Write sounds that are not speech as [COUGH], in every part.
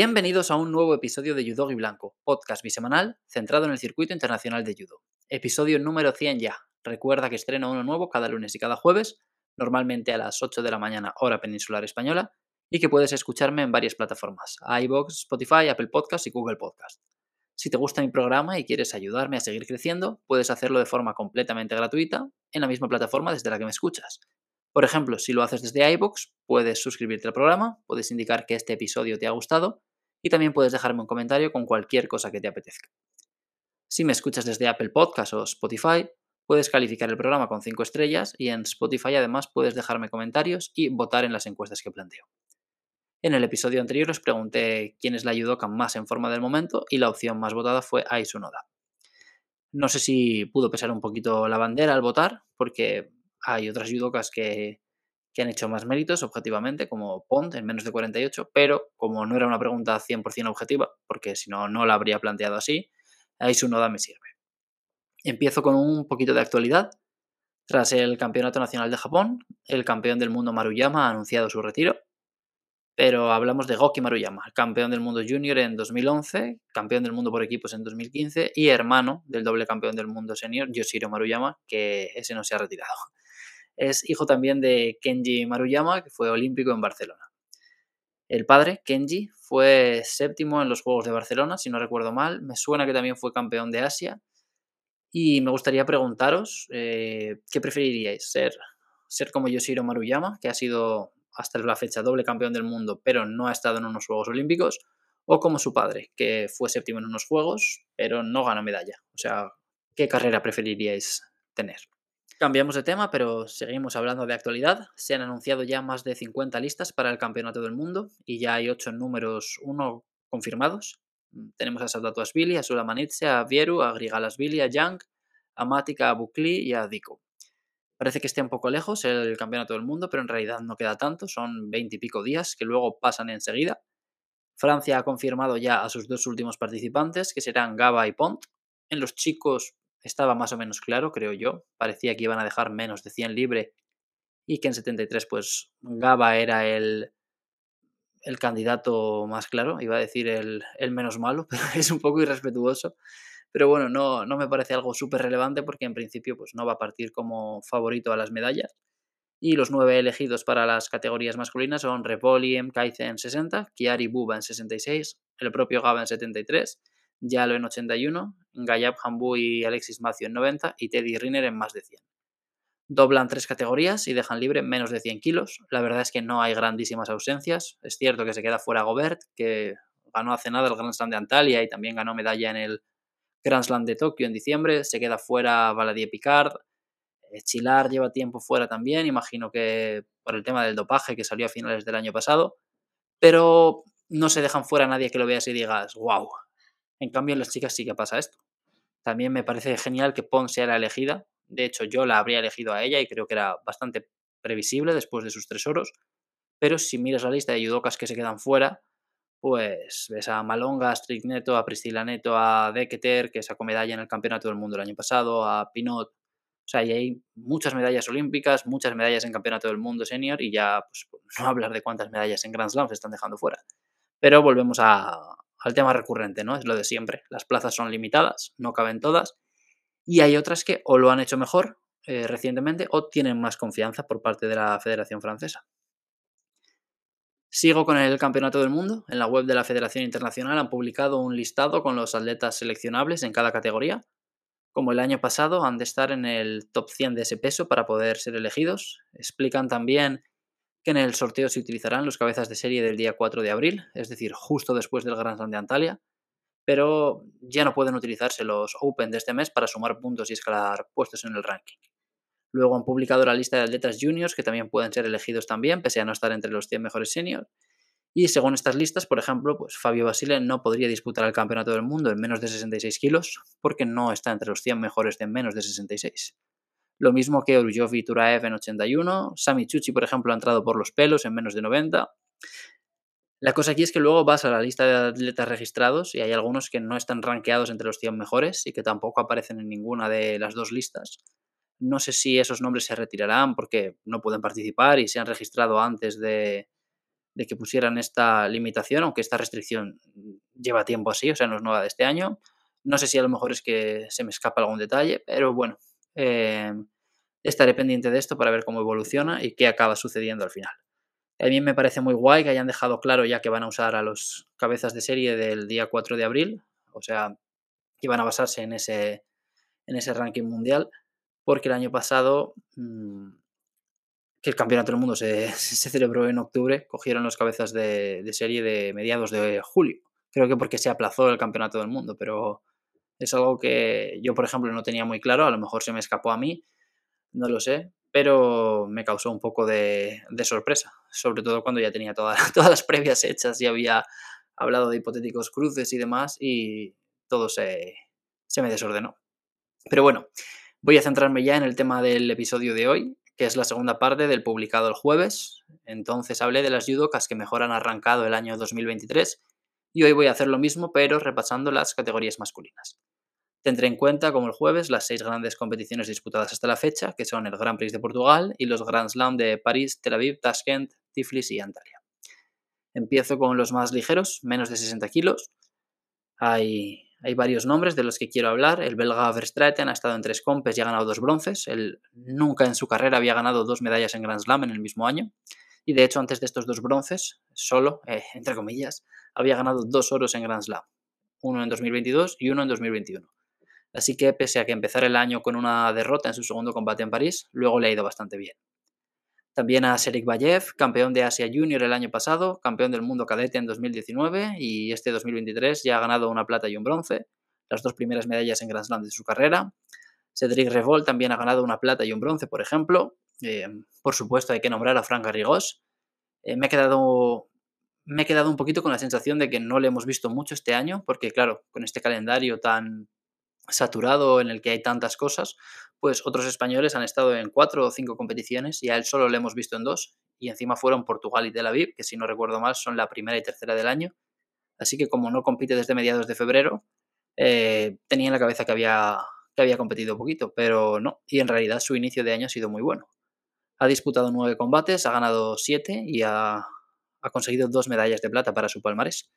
Bienvenidos a un nuevo episodio de Judo y Blanco, podcast bisemanal centrado en el circuito internacional de judo. Episodio número 100 ya. Recuerda que estreno uno nuevo cada lunes y cada jueves, normalmente a las 8 de la mañana hora peninsular española, y que puedes escucharme en varias plataformas, iBox, Spotify, Apple Podcast y Google Podcast. Si te gusta mi programa y quieres ayudarme a seguir creciendo, puedes hacerlo de forma completamente gratuita en la misma plataforma desde la que me escuchas. Por ejemplo, si lo haces desde iBox, puedes suscribirte al programa, puedes indicar que este episodio te ha gustado y también puedes dejarme un comentario con cualquier cosa que te apetezca. Si me escuchas desde Apple Podcast o Spotify, puedes calificar el programa con 5 estrellas y en Spotify además puedes dejarme comentarios y votar en las encuestas que planteo. En el episodio anterior os pregunté quién es la judoka más en forma del momento y la opción más votada fue Aisunoda. No sé si pudo pesar un poquito la bandera al votar, porque hay otras judokas que, han hecho más méritos objetivamente, como Pont en menos de 48, pero como no era una pregunta 100% objetiva, porque si no, no la habría planteado así, ahí su noda me sirve. Empiezo con un poquito de actualidad. Tras el Campeonato Nacional de Japón, el campeón del mundo Maruyama ha anunciado su retiro, pero hablamos de Goki Maruyama, campeón del mundo junior en 2011, campeón del mundo por equipos en 2015 y hermano del doble campeón del mundo senior Yoshiro Maruyama, que ese no se ha retirado. Es hijo también de Kenji Maruyama, que fue olímpico en Barcelona. El padre, Kenji, fue séptimo en los Juegos de Barcelona, si no recuerdo mal. Me suena que también fue campeón de Asia. Y me gustaría preguntaros, eh, ¿qué preferiríais? ¿Ser, ¿Ser como Yoshiro Maruyama, que ha sido hasta la fecha doble campeón del mundo, pero no ha estado en unos Juegos Olímpicos? ¿O como su padre, que fue séptimo en unos Juegos, pero no ganó medalla? O sea, ¿qué carrera preferiríais tener? Cambiamos de tema, pero seguimos hablando de actualidad. Se han anunciado ya más de 50 listas para el Campeonato del Mundo y ya hay 8 números 1 confirmados. Mm, tenemos a Sadatu Asvili, a Sulamanitse, a Vieru, a Grigalasvili, a Yang, a Matika, a Bukli y a Diko. Parece que esté un poco lejos el Campeonato del Mundo, pero en realidad no queda tanto, son 20 y pico días que luego pasan enseguida. Francia ha confirmado ya a sus dos últimos participantes, que serán Gaba y Pont. En los chicos estaba más o menos claro, creo yo. Parecía que iban a dejar menos de 100 libre y que en 73 pues Gaba era el, el candidato más claro, iba a decir el, el, menos malo, [LAUGHS] pero es un poco irrespetuoso. Pero bueno, no, no me parece algo súper relevante porque en principio pues no va a partir como favorito a las medallas. Y los nueve elegidos para las categorías masculinas son Repoli M. Kaize en 60, Kiari Buba en 66, el propio Gaba en 73 Yalo en 81, Gayab Hambu y Alexis Macio en 90 y Teddy Riner en más de 100. Doblan tres categorías y dejan libre menos de 100 kilos. La verdad es que no hay grandísimas ausencias. Es cierto que se queda fuera Gobert, que ganó hace nada el Grand Slam de Antalya y también ganó medalla en el Grand Slam de Tokio en diciembre. Se queda fuera Valadier Picard. Eh, Chilar lleva tiempo fuera también, imagino que por el tema del dopaje que salió a finales del año pasado. Pero no se dejan fuera nadie que lo veas y digas, wow, en cambio, en las chicas sí que pasa esto. También me parece genial que Pon sea la elegida. De hecho, yo la habría elegido a ella y creo que era bastante previsible después de sus tres oros. Pero si miras la lista de judocas que se quedan fuera, pues ves a Malonga, a Strigneto, a Priscila Neto, a Deketer, que sacó medalla en el Campeonato del Mundo el año pasado, a Pinot. O sea, y hay muchas medallas olímpicas, muchas medallas en Campeonato del Mundo Senior y ya, pues [LAUGHS] no hablar de cuántas medallas en Grand Slam se están dejando fuera. Pero volvemos a, al tema recurrente, ¿no? Es lo de siempre. Las plazas son limitadas, no caben todas. Y hay otras que o lo han hecho mejor eh, recientemente o tienen más confianza por parte de la Federación Francesa. Sigo con el Campeonato del Mundo. En la web de la Federación Internacional han publicado un listado con los atletas seleccionables en cada categoría. Como el año pasado, han de estar en el top 100 de ese peso para poder ser elegidos. Explican también que en el sorteo se utilizarán los cabezas de serie del día 4 de abril, es decir, justo después del Grand Slam de Antalya, pero ya no pueden utilizarse los Open de este mes para sumar puntos y escalar puestos en el ranking. Luego han publicado la lista de atletas juniors que también pueden ser elegidos también, pese a no estar entre los 100 mejores seniors. Y según estas listas, por ejemplo, pues Fabio Basile no podría disputar el Campeonato del Mundo en menos de 66 kilos porque no está entre los 100 mejores de menos de 66. Lo mismo que Orujov y Turaev en 81. Sami Chuchi, por ejemplo, ha entrado por los pelos en menos de 90. La cosa aquí es que luego vas a la lista de atletas registrados y hay algunos que no están rankeados entre los 100 mejores y que tampoco aparecen en ninguna de las dos listas. No sé si esos nombres se retirarán porque no pueden participar y se han registrado antes de, de que pusieran esta limitación, aunque esta restricción lleva tiempo así, o sea, no es nueva de este año. No sé si a lo mejor es que se me escapa algún detalle, pero bueno, eh, estaré pendiente de esto para ver cómo evoluciona y qué acaba sucediendo al final. A mí me parece muy guay que hayan dejado claro ya que van a usar a los cabezas de serie del día 4 de abril, o sea, que van a basarse en ese, en ese ranking mundial, porque el año pasado mm, que el Campeonato del Mundo se, [LAUGHS] celebró en octubre, cogieron los cabezas de, serie de mediados de julio. Creo que porque se aplazó el Campeonato del Mundo, pero es algo que yo, por ejemplo, no tenía muy claro, a lo mejor se me escapó a mí, no lo sé, pero me causó un poco de, sorpresa, sobre todo cuando ya tenía [LAUGHS] todas las previas hechas y había hablado de hipotéticos cruces y demás y todo se, se me desordenó. Pero bueno, voy a centrarme ya en el tema del episodio de hoy, que es la segunda parte del publicado el jueves. Entonces hablé de las judocas que mejor han arrancado el año 2023 y hoy voy a hacer lo mismo pero repasando las categorías masculinas. Tendré en cuenta, como el jueves, las seis grandes competiciones disputadas hasta la fecha, que son el Grand Prix de Portugal y los Grand Slam de París, Tel Aviv, Tashkent, Tiflis y Antalya. Empiezo con los más ligeros, menos de 60 kilos. Hay varios nombres de los que quiero hablar. El belga Verstraeten ha estado en tres compes y ha ganado dos bronces. Él nunca en su carrera había ganado dos medallas en Grand Slam en el mismo año. Y de hecho, antes de estos dos bronces, solo, eh, entre comillas, había ganado dos oros en Grand Slam. Uno en 2022 y uno en 2021. Así que, pese a que empezar el año con una derrota en su segundo combate en París, luego le ha ido bastante bien. También a Serik Bayev, campeón de Asia Junior el año pasado, campeón del mundo cadete en 2019 y este 2023 ya ha ganado una plata y un bronce, las dos primeras medallas en Grand Slam de su carrera. Cedric Revol también ha ganado una plata y un bronce, por ejemplo. Eh, por supuesto, hay que nombrar a Frank Garrigós. Eh, me, quedado, me he quedado un poquito con la sensación de que no le hemos visto mucho este año, porque claro, con este calendario tan saturado en el que hay tantas cosas, pues otros españoles han estado en cuatro o cinco competiciones y a él solo le hemos visto en dos y encima fueron Portugal y Tel Aviv, que si no recuerdo mal son la primera y tercera del año. Así que como no compite desde mediados de febrero, eh, tenía en la cabeza que había, que había competido poquito, pero no, y en realidad su inicio de año ha sido muy bueno. Ha disputado nueve combates, ha ganado siete y ha, ha conseguido dos medallas de plata para su palmarés.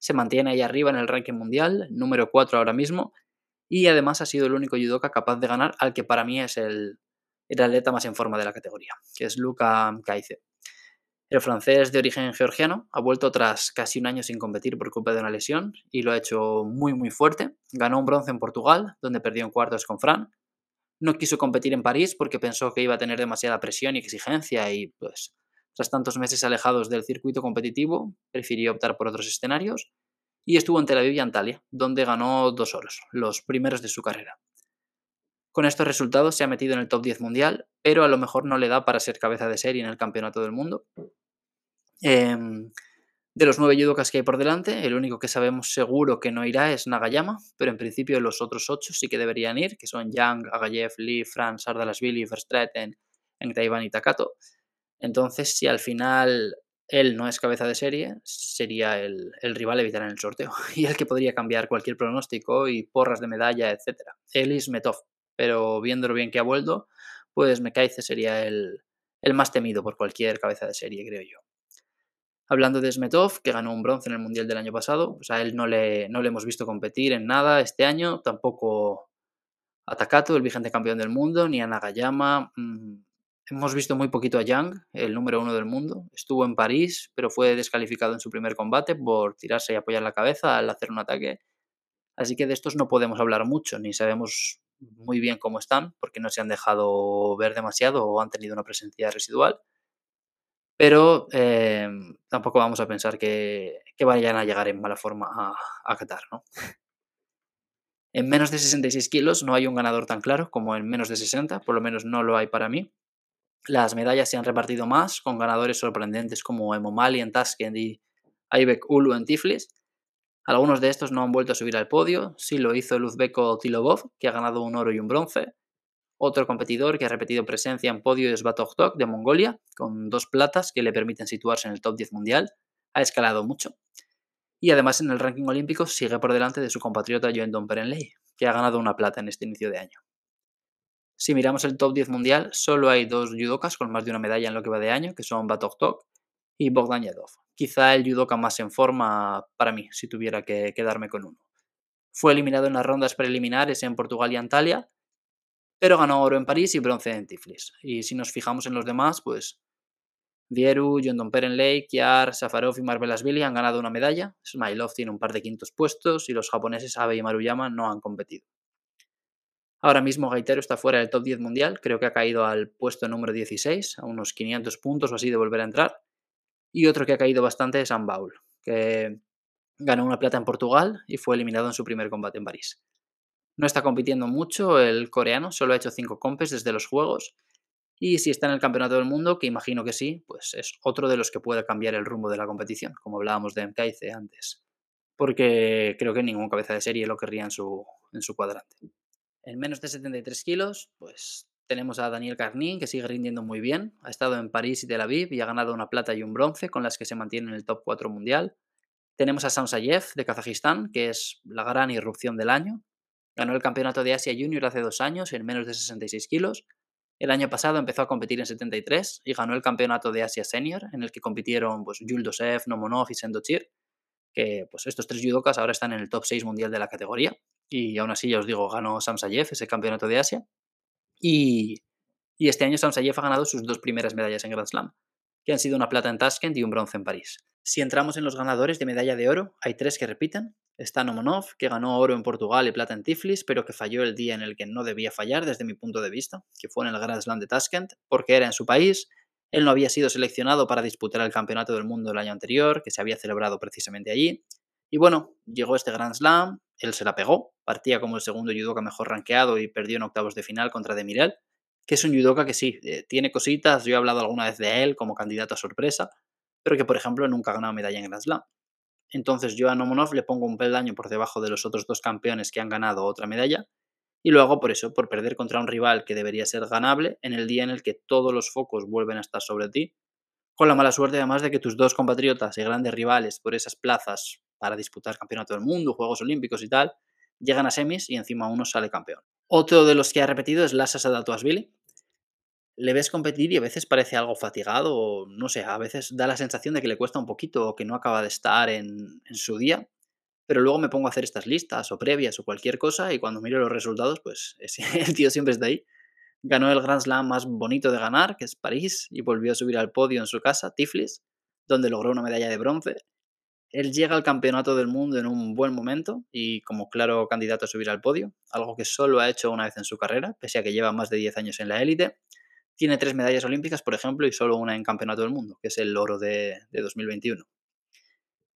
Se mantiene ahí arriba en el ranking mundial, número 4 ahora mismo, y además ha sido el único judoka capaz de ganar al que para mí es el, atleta más en forma de la categoría, que es Luca Kaize. El francés de origen georgiano ha vuelto tras casi un año sin competir por culpa de una lesión y lo ha hecho muy muy fuerte. Ganó un bronce en Portugal, donde perdió en cuartos con Fran. No quiso competir en París porque pensó que iba a tener demasiada presión y exigencia y pues tras tantos meses alejados del circuito competitivo prefirió optar por otros escenarios y estuvo en Tel Aviv y Antalya, donde ganó dos oros, los primeros de su carrera. Con estos resultados se ha metido en el top 10 mundial, pero a lo mejor no le da para ser cabeza de serie en el campeonato del mundo. Em, de los nueve judokas que hay por delante, el único que sabemos seguro que no irá es Nagayama, pero en principio los otros ocho sí que deberían ir, que son Yang, Agayev, Lee, Franz, Ardalashvili, Verstraeten, Taiwan y Takato. Entonces, si al final él no es cabeza de serie, sería el, rival evitar en el sorteo [LAUGHS] y el que podría cambiar cualquier pronóstico y porras de medalla, etc. Él es Metov, pero viéndolo bien que ha vuelto, pues Mekaize sería el, el más temido por cualquier cabeza de serie, creo yo. Hablando de Smetov, que ganó un bronce en el Mundial del año pasado, pues a él no le, no le hemos visto competir en nada este año, tampoco a Takato, el vigente campeón del mundo, ni a Nagayama. Mm, Hemos visto muy poquito a Yang, el número uno del mundo. Estuvo en París, pero fue descalificado en su primer combate por tirarse y apoyar la cabeza al hacer un ataque. Así que de estos no podemos hablar mucho, ni sabemos muy bien cómo están, porque no se han dejado ver demasiado o han tenido una presencia residual. Pero eh, tampoco vamos a pensar que, vayan a llegar en mala forma a, a Qatar, ¿no? En menos de 66 kilos no hay un ganador tan claro como en menos de 60, por lo menos no lo hay para mí. Las medallas se han repartido más, con ganadores sorprendentes como Emomali en Tashkent y Aibek Ulu en Tiflis. Algunos de estos no han vuelto a subir al podio, sí lo hizo el uzbeko Tilobov, que ha ganado un oro y un bronce. Otro competidor que ha repetido presencia en podio es Tok de Mongolia, con dos platas que le permiten situarse en el top 10 mundial. Ha escalado mucho. Y además en el ranking olímpico sigue por delante de su compatriota Joen Domperenley, que ha ganado una plata en este inicio de año. Si miramos el top 10 mundial, solo hay dos judokas con más de una medalla en lo que va de año, que son Batok Tok y Bogdan Yadov. Quizá el judoka más en forma para mí, si tuviera que quedarme con uno. Fue eliminado en las rondas preliminares en Portugal y Antalya, pero ganó oro en París y bronce en Tiflis. Y si nos fijamos en los demás, pues Vieru, John Kiar, Safarov y Marvelasvili han ganado una medalla. Smilov tiene un par de quintos puestos y los japoneses Abe y Maruyama no han competido. Ahora mismo Gaitero está fuera del top 10 mundial, creo que ha caído al puesto número 16, a unos 500 puntos o así de volver a entrar. Y otro que ha caído bastante es Ambaul, que ganó una plata en Portugal y fue eliminado en su primer combate en París. No está compitiendo mucho el coreano, solo ha hecho 5 compes desde los Juegos. Y si está en el Campeonato del Mundo, que imagino que sí, pues es otro de los que puede cambiar el rumbo de la competición, como hablábamos de MKIC antes. Porque creo que ningún cabeza de serie lo querría en su, en su cuadrante. En menos de 73 kilos, pues tenemos a Daniel Carnín, que sigue rindiendo muy bien. Ha estado en París y Tel Aviv y ha ganado una plata y un bronce, con las que se mantiene en el top 4 mundial. Tenemos a Samsayev, de Kazajistán, que es la gran irrupción del año. Ganó el campeonato de Asia Junior hace dos años en menos de 66 kilos. El año pasado empezó a competir en 73 y ganó el campeonato de Asia Senior, en el que compitieron pues, Dosev, Nomonov y Sendochir, que pues, estos tres judokas ahora están en el top 6 mundial de la categoría. Y aún así, ya os digo, ganó Samsayev ese campeonato de Asia. Y, y este año Samsayev ha ganado sus dos primeras medallas en Grand Slam, que han sido una plata en Tashkent y un bronce en París. Si entramos en los ganadores de medalla de oro, hay tres que repiten. Está Nomonov, que ganó oro en Portugal y plata en Tiflis, pero que falló el día en el que no debía fallar desde mi punto de vista, que fue en el Grand Slam de Tashkent, porque era en su país, él no había sido seleccionado para disputar el Campeonato del Mundo el año anterior, que se había celebrado precisamente allí. Y bueno, llegó este Grand Slam, él se la pegó, partía como el segundo judoka mejor rankeado y perdió en octavos de final contra Demirel, que es un judoka que sí, eh, tiene cositas, yo he hablado alguna vez de él como candidato a sorpresa, pero que por ejemplo nunca ha ganado medalla en Grand Slam. Entonces yo a Nomonov le pongo un peldaño por debajo de los otros dos campeones que han ganado otra medalla, y lo hago por eso, por perder contra un rival que debería ser ganable en el día en el que todos los focos vuelven a estar sobre ti, con la mala suerte además de que tus dos compatriotas y grandes rivales por esas plazas para disputar Campeonato del Mundo, Juegos Olímpicos y tal, llegan a semis y encima uno sale campeón. Otro de los que ha repetido es Lassa Sadatuasvili. Le ves competir y a veces parece algo fatigado, o no sé, a veces da la sensación de que le cuesta un poquito o que no acaba de estar en, en su día, pero luego me pongo a hacer estas listas o previas o cualquier cosa y cuando miro los resultados, pues [LAUGHS] el tío siempre está ahí. Ganó el Grand Slam más bonito de ganar, que es París, y volvió a subir al podio en su casa, Tiflis, donde logró una medalla de bronce él llega al campeonato del mundo en un buen momento y como claro candidato a subir al podio, algo que solo ha hecho una vez en su carrera, pese a que lleva más de 10 años en la élite. Tiene tres medallas olímpicas, por ejemplo, y solo una en campeonato del mundo, que es el oro de, 2021.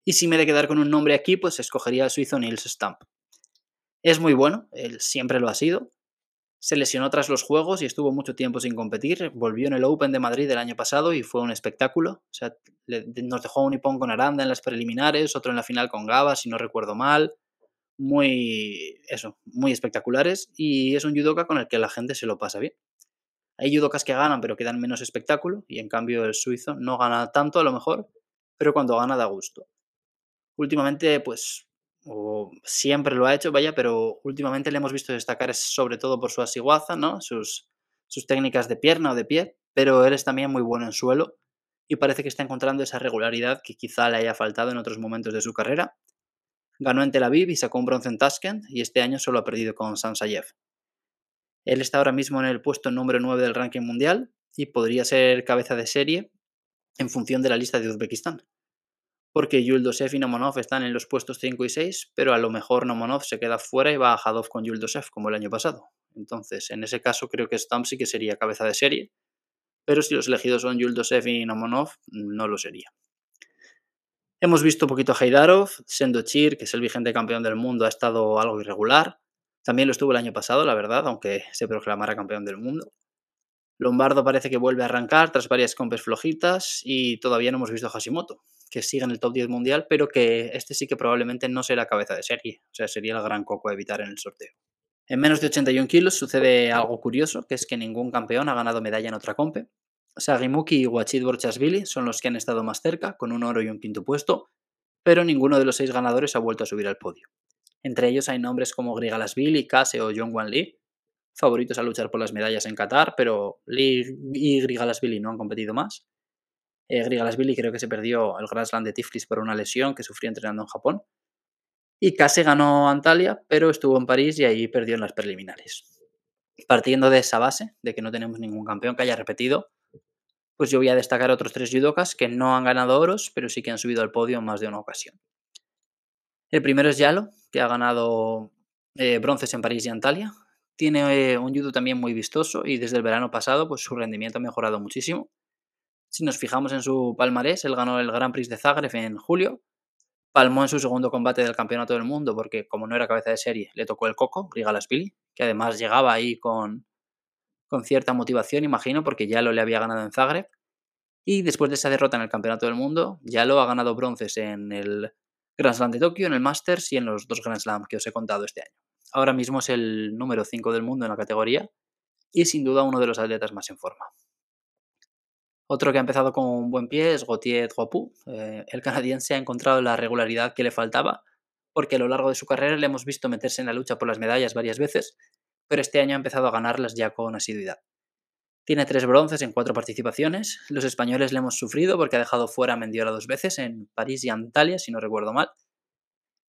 Y si me he de quedar con un nombre aquí, pues escogería al suizo Nils Stamp. Es muy bueno, él siempre lo ha sido, se lesionó tras los Juegos y estuvo mucho tiempo sin competir. Volvió en el Open de Madrid el año pasado y fue un espectáculo. O sea, nos dejó un hipón con Aranda en las preliminares, otro en la final con Gaba, si no recuerdo mal. Muy, eso, muy espectaculares. Y es un judoka con el que la gente se lo pasa bien. Hay judokas que ganan pero que dan menos espectáculo y en cambio el suizo no gana tanto a lo mejor, pero cuando gana da gusto. Últimamente, pues o siempre lo ha hecho, vaya, pero últimamente le hemos visto destacar sobre todo por su asiguaza, ¿no? Sus, sus técnicas de pierna o de pie, pero él es también muy bueno en suelo y parece que está encontrando esa regularidad que quizá le haya faltado en otros momentos de su carrera. Ganó en Tel Aviv y sacó un bronce en Tashkent y este año solo ha perdido con Sansayev. Él está ahora mismo en el puesto número 9 del ranking mundial y podría ser cabeza de serie en función de la lista de Uzbekistán porque Yuldosev y Nomonov están en los puestos 5 y 6, pero a lo mejor Nomonov se queda fuera y va a Hadov con Yuldosev, como el año pasado. Entonces, en ese caso creo que Stamp sí que sería cabeza de serie, pero si los elegidos son Yuldosev y Nomonov, no lo sería. Hemos visto un poquito a Haidarov, Sendochir, que es el vigente campeón del mundo, ha estado algo irregular. También lo estuvo el año pasado, la verdad, aunque se proclamara campeón del mundo. Lombardo parece que vuelve a arrancar tras varias compes flojitas y todavía no hemos visto a Hashimoto, que sigue en el top 10 mundial, pero que este sí que probablemente no será cabeza de serie. O sea, sería el gran coco a evitar en el sorteo. En menos de 81 kilos sucede algo curioso, que es que ningún campeón ha ganado medalla en otra compe. Sagimuki y Wachid Borchasvili son los que han estado más cerca, con un oro y un quinto puesto, pero ninguno de los seis ganadores ha vuelto a subir al podio. Entre ellos hay nombres como Grigalasvili, Kase o Wan Lee, favoritos a luchar por las medallas en Qatar, pero Lee y Grigalasvili no han competido más. Eh, Grigalasvili creo que se perdió el Grand Slam de Tiflis por una lesión que sufrió entrenando en Japón. Y casi ganó Antalya, pero estuvo en París y ahí perdió en las preliminares. Partiendo de esa base, de que no tenemos ningún campeón que haya repetido, pues yo voy a destacar otros tres judokas que no han ganado oros, pero sí que han subido al podio en más de una ocasión. El primero es Yalo, que ha ganado eh, bronces en París y Antalya. Tiene eh, un judo también muy vistoso y desde el verano pasado pues su rendimiento ha mejorado muchísimo. Si nos fijamos en su palmarés, él ganó el Grand Prix de Zagreb en julio, palmó en su segundo combate del Campeonato del Mundo porque como no era cabeza de serie, le tocó el coco, Grigalasvili, que además llegaba ahí con, con cierta motivación, imagino, porque ya lo le había ganado en Zagreb. Y después de esa derrota en el Campeonato del Mundo, ya lo ha ganado bronces en el Grand Slam de Tokio, en el Masters y en los dos Grand Slam que os he contado este año. Ahora mismo es el número 5 del mundo en la categoría y sin duda uno de los atletas más en forma. Otro que ha empezado con un buen pie es Gauthier Guapu. Eh, el canadiense ha encontrado la regularidad que le faltaba porque a lo largo de su carrera le hemos visto meterse en la lucha por las medallas varias veces, pero este año ha empezado a ganarlas ya con asiduidad. Tiene tres bronces en cuatro participaciones. Los españoles le hemos sufrido porque ha dejado fuera a Mendiola dos veces en París y Antalya, si no recuerdo mal.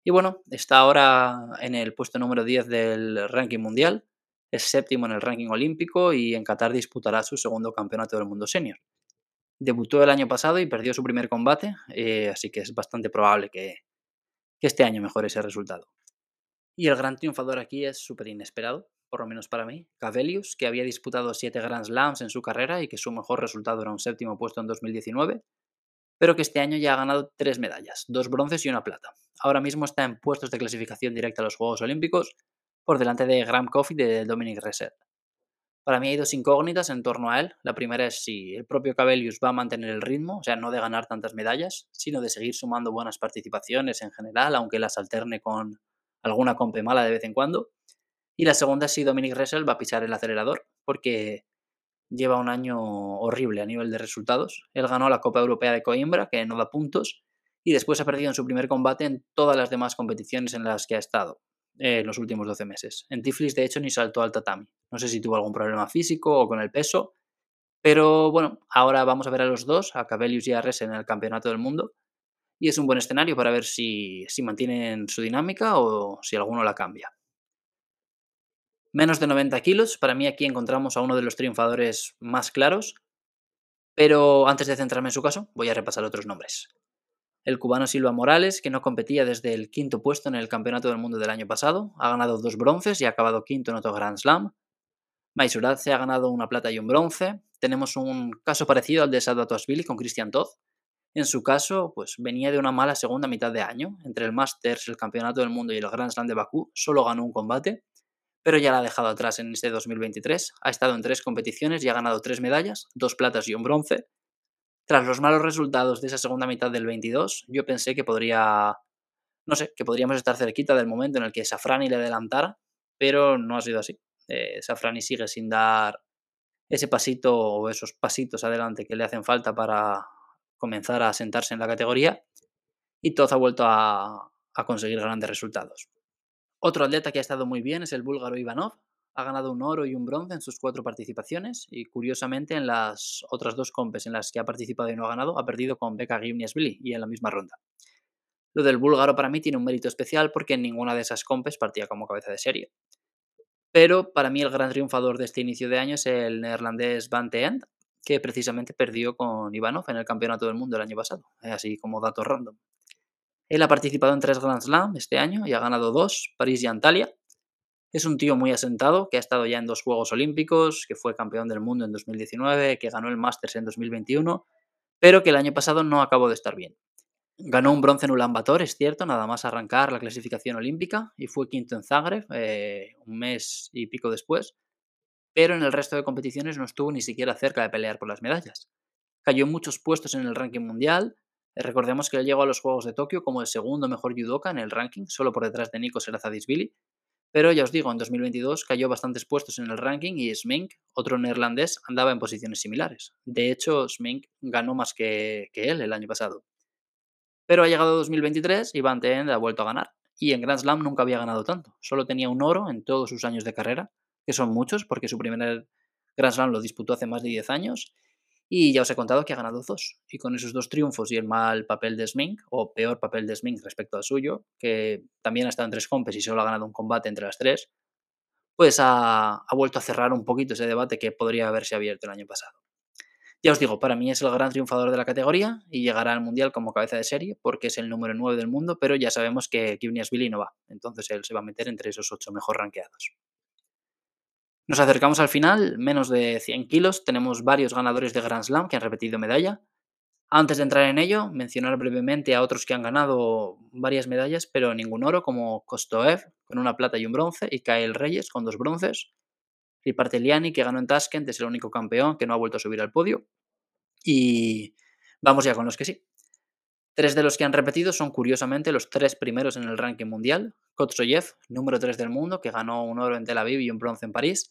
Y bueno, está ahora en el puesto número 10 del ranking mundial, es séptimo en el ranking olímpico y en Qatar disputará su segundo campeonato del mundo senior. Debutó el año pasado y perdió su primer combate, eh, así que es bastante probable que, este año mejore ese resultado. Y el gran triunfador aquí es súper inesperado, por lo menos para mí, Cavelius, que había disputado siete Grand Slams en su carrera y que su mejor resultado era un séptimo puesto en 2019, pero que este año ya ha ganado tres medallas, dos bronces y una plata. Ahora mismo está en puestos de clasificación directa a los Juegos Olímpicos, por delante de Graham Coffey y de Dominic Reset. Para mí hay dos incógnitas en torno a él. La primera es si el propio Cabellius va a mantener el ritmo, o sea, no de ganar tantas medallas, sino de seguir sumando buenas participaciones en general, aunque las alterne con alguna compe mala de vez en cuando. Y la segunda es si Dominic Ressel va a pisar el acelerador, porque lleva un año horrible a nivel de resultados. Él ganó la Copa Europea de Coimbra, que no da puntos, y después ha perdido en su primer combate en todas las demás competiciones en las que ha estado en los últimos 12 meses. En Tiflis, de hecho, ni saltó al tatami. No sé si tuvo algún problema físico o con el peso, pero bueno, ahora vamos a ver a los dos, a Cabellius y a Resen en el Campeonato del Mundo, y es un buen escenario para ver si, si mantienen su dinámica o si alguno la cambia. Menos de 90 kilos, para mí aquí encontramos a uno de los triunfadores más claros, pero antes de centrarme en su caso, voy a repasar otros nombres el cubano Silva Morales, que no competía desde el quinto puesto en el Campeonato del Mundo del año pasado, ha ganado dos bronces y ha acabado quinto en otro Grand Slam. Maisurat se ha ganado una plata y un bronce. Tenemos un caso parecido al de Sadato con Christian Todd. En su caso, pues venía de una mala segunda mitad de año. Entre el Masters, el Campeonato del Mundo y el Grand Slam de Bakú, solo ganó un combate, pero ya la ha dejado atrás en este 2023. Ha estado en tres competiciones y ha ganado tres medallas, dos platas y un bronce. Tras los malos resultados de esa segunda mitad del 22, yo pensé que podría, no sé, que podríamos estar cerquita del momento en el que Safrani le adelantara, pero no ha sido así. Eh, Safrani sigue sin dar ese pasito o esos pasitos adelante que le hacen falta para comenzar a sentarse en la categoría y todo ha vuelto a, conseguir grandes resultados. Otro atleta que ha estado muy bien es el búlgaro Ivanov, ha ganado un oro y un bronce en sus cuatro participaciones y curiosamente en las otras dos compes en las que ha participado y no ha ganado ha perdido con Beka Gimniasvili y en la misma ronda. Lo del búlgaro para mí tiene un mérito especial porque en ninguna de esas compes partía como cabeza de serie. Pero para mí el gran triunfador de este inicio de año es el neerlandés Van End, que precisamente perdió con Ivanov en el Campeonato del Mundo el año pasado, así como datos random. Él ha participado en tres Grand Slam este año y ha ganado dos, París y Antalya, es un tío muy asentado, que ha estado ya en dos Juegos Olímpicos, que fue campeón del mundo en 2019, que ganó el Masters en 2021, pero que el año pasado no acabó de estar bien. Ganó un bronce en Ulan Bator, es cierto, nada más arrancar la clasificación olímpica, y fue quinto en Zagreb, eh, un mes y pico después, pero en el resto de competiciones no estuvo ni siquiera cerca de pelear por las medallas. Cayó muchos puestos en el ranking mundial, recordemos que él llegó a los Juegos de Tokio como el segundo mejor judoka en el ranking, solo por detrás de Nikos Serazadisvili, pero ya os digo, en 2022 cayó bastantes puestos en el ranking y Smink, otro neerlandés, andaba en posiciones similares. De hecho, Smink ganó más que, él el año pasado. Pero ha llegado 2023 y Van Teen ha vuelto a ganar. Y en Grand Slam nunca había ganado tanto. Solo tenía un oro en todos sus años de carrera, que son muchos porque su primer Grand Slam lo disputó hace más de 10 años. Y ya os he contado que ha ganado dos. Y con esos dos triunfos y el mal papel de Smink, o peor papel de Smink respecto al suyo, que también ha estado en tres compes y solo ha ganado un combate entre las tres, pues ha vuelto a cerrar un poquito ese debate que podría haberse abierto el año pasado. Ya os digo, para mí es el gran triunfador de la categoría y llegará al Mundial como cabeza de serie porque es el número 9 del mundo, pero ya sabemos que Billy no va, entonces él se va a meter entre esos ocho mejor rankeados. Nos acercamos al final, menos de 100 kilos, tenemos varios ganadores de Grand Slam que han repetido medalla. Antes de entrar en ello, mencionar brevemente a otros que han ganado varias medallas, pero ningún oro, como Kostoev, con una plata y un bronce, y Kyle Reyes, con dos bronces. Riparteliani, que ganó en Tashkent, es el único campeón que no ha vuelto a subir al podio. Y vamos ya con los que sí. Tres de los que han repetido son curiosamente los tres primeros en el ranking mundial. Kotsoyev, número 3 del mundo, que ganó un oro en Tel Aviv y un bronce en París.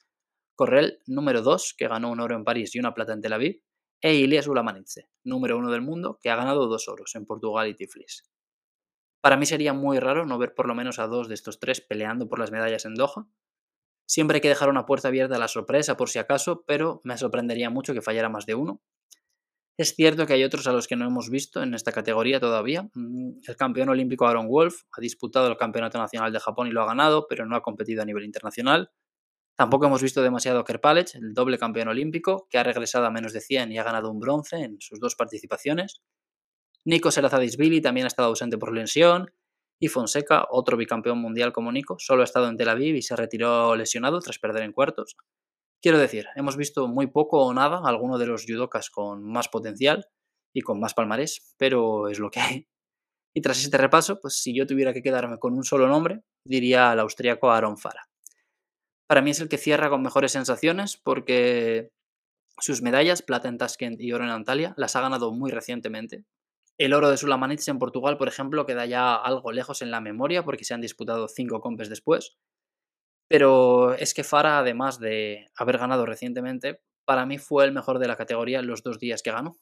Correl, número 2, que ganó un oro en París y una plata en Tel Aviv. E Ilias Ulamanitze, número 1 del mundo, que ha ganado dos oros en Portugal y Tiflis. Para mí sería muy raro no ver por lo menos a dos de estos tres peleando por las medallas en Doha. Siempre hay que dejar una puerta abierta a la sorpresa por si acaso, pero me sorprendería mucho que fallara más de uno. Es cierto que hay otros a los que no hemos visto en esta categoría todavía. Mm, el campeón olímpico Aaron Wolf ha disputado el Campeonato Nacional de Japón y lo ha ganado, pero no ha competido a nivel internacional. Tampoco hemos visto demasiado a Kerpalech, el doble campeón olímpico, que ha regresado a menos de 100 y ha ganado un bronce en sus dos participaciones. Nico Serazadisvili también ha estado ausente por lesión. Y Fonseca, otro bicampeón mundial como Nico, solo ha estado en Tel Aviv y se retiró lesionado tras perder en cuartos. Quiero decir, hemos visto muy poco o nada alguno de los judokas con más potencial y con más palmarés, pero es lo que hay. Y tras este repaso, pues si yo tuviera que quedarme con un solo nombre, diría al austriaco Aaron Fara. Para mí es el que cierra con mejores sensaciones porque sus medallas, plata en Tashkent y oro en Antalya, las ha ganado muy recientemente. El oro de Sulamanitz en Portugal, por ejemplo, queda ya algo lejos en la memoria porque se han disputado cinco compes después. Pero es que Fara, además de haber ganado recientemente, para mí fue el mejor de la categoría los dos días que ganó.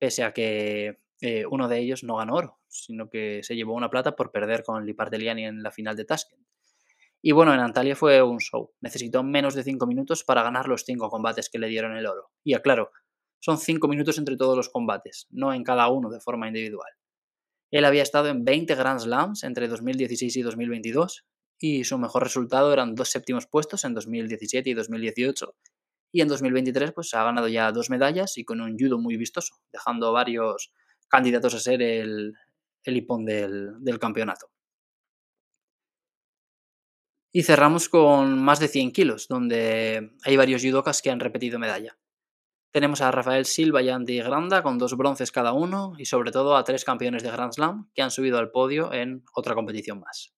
Pese a que eh, uno de ellos no ganó oro, sino que se llevó una plata por perder con Liparteliani en la final de Tashkent. Y bueno, en Antalya fue un show. Necesitó menos de cinco minutos para ganar los cinco combates que le dieron el oro. Y aclaro, son cinco minutos entre todos los combates, no en cada uno de forma individual. Él había estado en 20 Grand Slams entre 2016 y 2022 y su mejor resultado eran dos séptimos puestos en 2017 y 2018. Y en 2023 pues ha ganado ya dos medallas y con un judo muy vistoso, dejando varios candidatos a ser el, el hipón del, del campeonato. Y cerramos con más de 100 kilos, donde hay varios judokas que han repetido medalla. Tenemos a Rafael Silva y Andy Granda con dos bronces cada uno y sobre todo a tres campeones de Grand Slam que han subido al podio en otra competición más.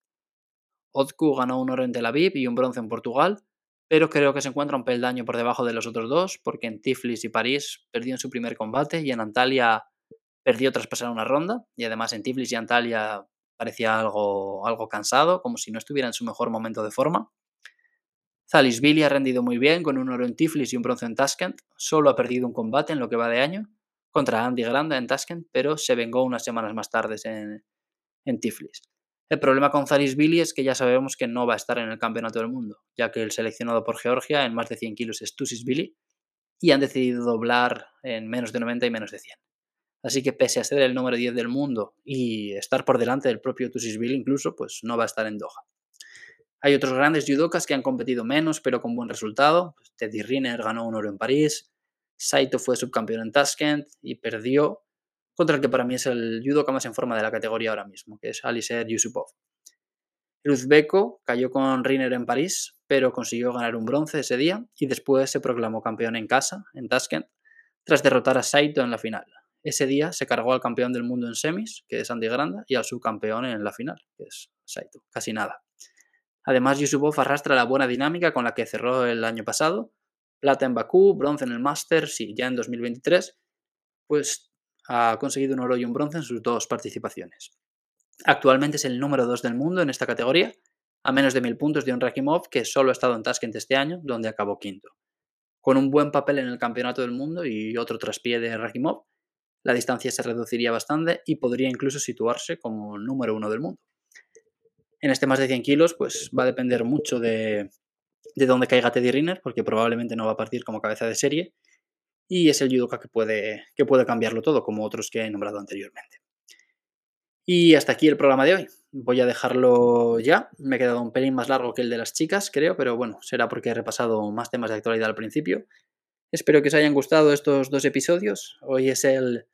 Otku ganó un oro en Tel Aviv y un bronce en Portugal, pero creo que se encuentra un peldaño por debajo de los otros dos, porque en Tiflis y París perdió en su primer combate y en Antalya perdió tras pasar una ronda, y además en Tiflis y Antalya parecía algo, algo cansado, como si no estuviera en su mejor momento de forma. Zalisvili ha rendido muy bien con un oro en Tiflis y un bronce en Tashkent, solo ha perdido un combate en lo que va de año contra Andy Granda en Tashkent, pero se vengó unas semanas más tarde en, en Tiflis. El problema con Billy es que ya sabemos que no va a estar en el Campeonato del Mundo, ya que el seleccionado por Georgia en más de 100 kilos es Billy y han decidido doblar en menos de 90 y menos de 100. Así que pese a ser el número 10 del mundo y estar por delante del propio Billy incluso, pues no va a estar en Doha. Hay otros grandes judokas que han competido menos pero con buen resultado. Pues Teddy Riner ganó un oro en París, Saito fue subcampeón en Tashkent y perdió contra el que para mí es el judoka más en forma de la categoría ahora mismo, que es Aliser Yusupov. El uzbeko cayó con Riner en París, pero consiguió ganar un bronce ese día y después se proclamó campeón en casa, en Tashkent, tras derrotar a Saito en la final. Ese día se cargó al campeón del mundo en semis, que es Andy Granda, y al subcampeón en la final, que es Saito. Casi nada. Además, Yusupov arrastra la buena dinámica con la que cerró el año pasado. Plata en Bakú, bronce en el Masters y ya en 2023, pues ha conseguido un oro y un bronce en sus dos participaciones. Actualmente es el número 2 del mundo en esta categoría, a menos de mil puntos de un Rakimov que solo ha estado en Tashkent este año, donde acabó quinto. Con un buen papel en el Campeonato del Mundo y otro traspié de Rakimov, la distancia se reduciría bastante y podría incluso situarse como número uno del mundo. En este más de 100 kilos, pues va a depender mucho de, de dónde caiga Teddy Riner, porque probablemente no va a partir como cabeza de serie, y es el judoka que puede, que puede cambiarlo todo, como otros que he nombrado anteriormente. Y hasta aquí el programa de hoy. Voy a dejarlo ya. Me he quedado un pelín más largo que el de las chicas, creo, pero bueno, será porque he repasado más temas de actualidad al principio. Espero que os hayan gustado estos dos episodios. Hoy es el,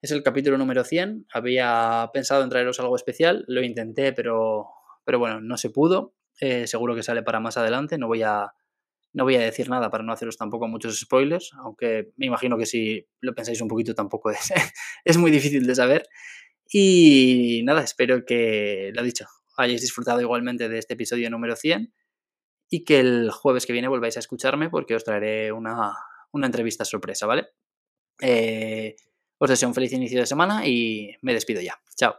es el capítulo número 100. Había pensado en traeros algo especial, lo intenté, pero, pero bueno, no se pudo. Eh, seguro que sale para más adelante. No voy a, no voy a decir nada para no haceros tampoco muchos spoilers, aunque me imagino que si lo pensáis un poquito tampoco es, [LAUGHS] es muy difícil de saber. Y nada, espero que, lo dicho, hayáis disfrutado igualmente de este episodio número 100 y que el jueves que viene volváis a escucharme porque os traeré una, entrevista sorpresa, ¿vale? Eh, os deseo un feliz inicio de semana y me despido ya. Chao.